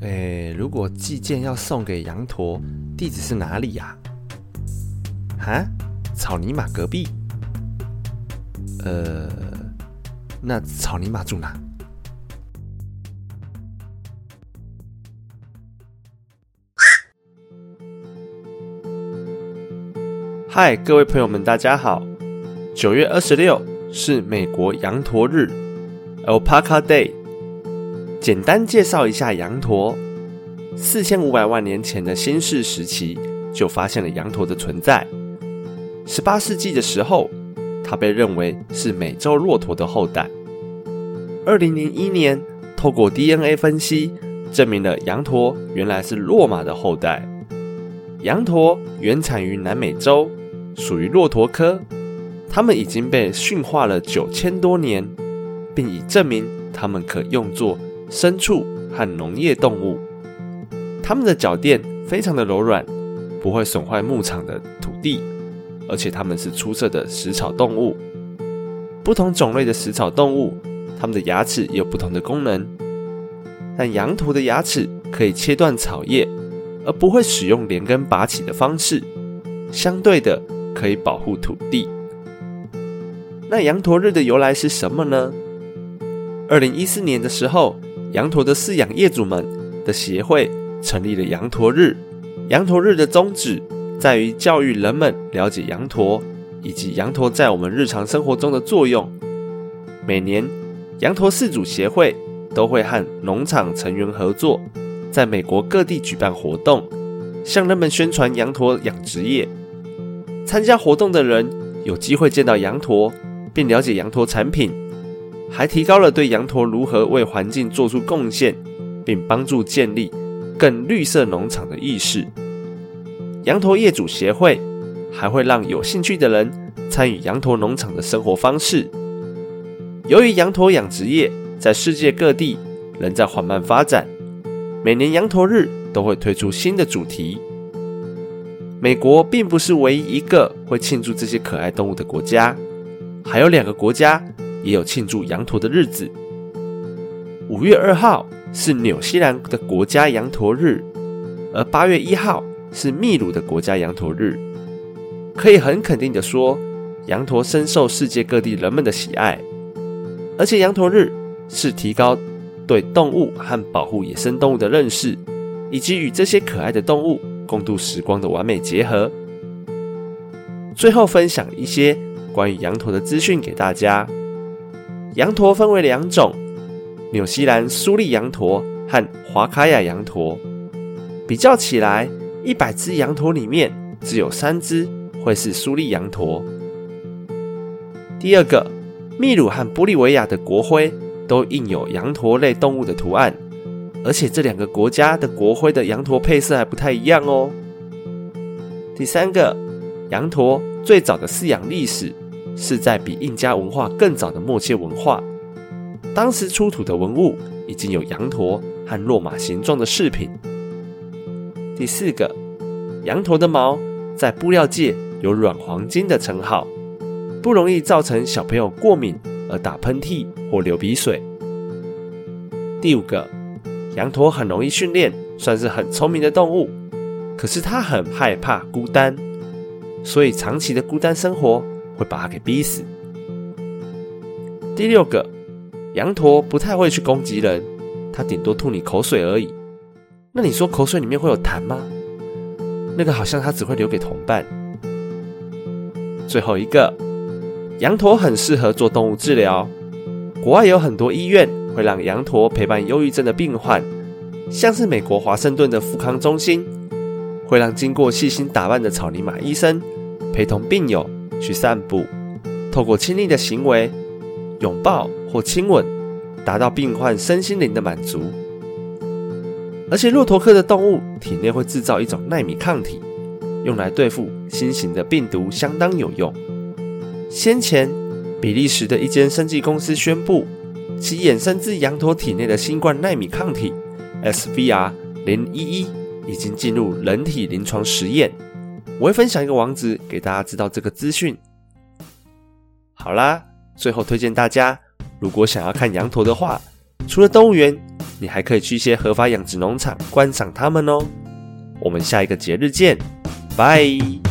哎，如果寄件要送给羊驼，地址是哪里呀？啊，草泥马隔壁。呃，那草泥马住哪？嗨，各位朋友们，大家好。九月二十六是美国羊驼日 （Alpaca Day）。简单介绍一下羊驼。四千五百万年前的新世时期就发现了羊驼的存在。十八世纪的时候，它被认为是美洲骆驼的后代。二零零一年，透过 DNA 分析，证明了羊驼原来是骆马的后代。羊驼原产于南美洲，属于骆驼科。它们已经被驯化了九千多年，并已证明它们可用作牲畜和农业动物。它们的脚垫非常的柔软，不会损坏牧场的土地，而且它们是出色的食草动物。不同种类的食草动物，它们的牙齿有不同的功能。但羊驼的牙齿可以切断草叶，而不会使用连根拔起的方式，相对的可以保护土地。那羊驼日的由来是什么呢？二零一四年的时候，羊驼的饲养业主们的协会成立了羊驼日。羊驼日的宗旨在于教育人们了解羊驼以及羊驼在我们日常生活中的作用。每年，羊驼饲主协会都会和农场成员合作，在美国各地举办活动，向人们宣传羊驼养殖业。参加活动的人有机会见到羊驼。并了解羊驼产品，还提高了对羊驼如何为环境做出贡献，并帮助建立更绿色农场的意识。羊驼业主协会还会让有兴趣的人参与羊驼农场的生活方式。由于羊驼养殖业在世界各地仍在缓慢发展，每年羊驼日都会推出新的主题。美国并不是唯一一个会庆祝这些可爱动物的国家。还有两个国家也有庆祝羊驼的日子。五月二号是纽西兰的国家羊驼日，而八月一号是秘鲁的国家羊驼日。可以很肯定的说，羊驼深受世界各地人们的喜爱。而且羊驼日是提高对动物和保护野生动物的认识，以及与这些可爱的动物共度时光的完美结合。最后分享一些。关于羊驼的资讯给大家。羊驼分为两种：纽西兰苏利羊驼和华卡雅羊驼。比较起来，一百只羊驼里面只有三只会是苏利羊驼。第二个，秘鲁和玻利维亚的国徽都印有羊驼类动物的图案，而且这两个国家的国徽的羊驼配色还不太一样哦。第三个，羊驼最早的饲养历史。是在比印加文化更早的莫切文化，当时出土的文物已经有羊驼和骆马形状的饰品。第四个，羊驼的毛在布料界有软黄金的称号，不容易造成小朋友过敏而打喷嚏或流鼻水。第五个，羊驼很容易训练，算是很聪明的动物，可是它很害怕孤单，所以长期的孤单生活。会把它给逼死。第六个，羊驼不太会去攻击人，它顶多吐你口水而已。那你说口水里面会有痰吗？那个好像它只会留给同伴。最后一个，羊驼很适合做动物治疗。国外有很多医院会让羊驼陪伴忧郁症的病患，像是美国华盛顿的富康中心，会让经过细心打扮的草泥马医生陪同病友。去散步，透过亲密的行为，拥抱或亲吻，达到病患身心灵的满足。而且，骆驼科的动物体内会制造一种纳米抗体，用来对付新型的病毒，相当有用。先前，比利时的一间生技公司宣布，其衍生自羊驼体内的新冠纳米抗体 SVR 零一一已经进入人体临床实验。我会分享一个网址给大家知道这个资讯。好啦，最后推荐大家，如果想要看羊驼的话，除了动物园，你还可以去一些合法养殖农场观赏它们哦。我们下一个节日见，拜。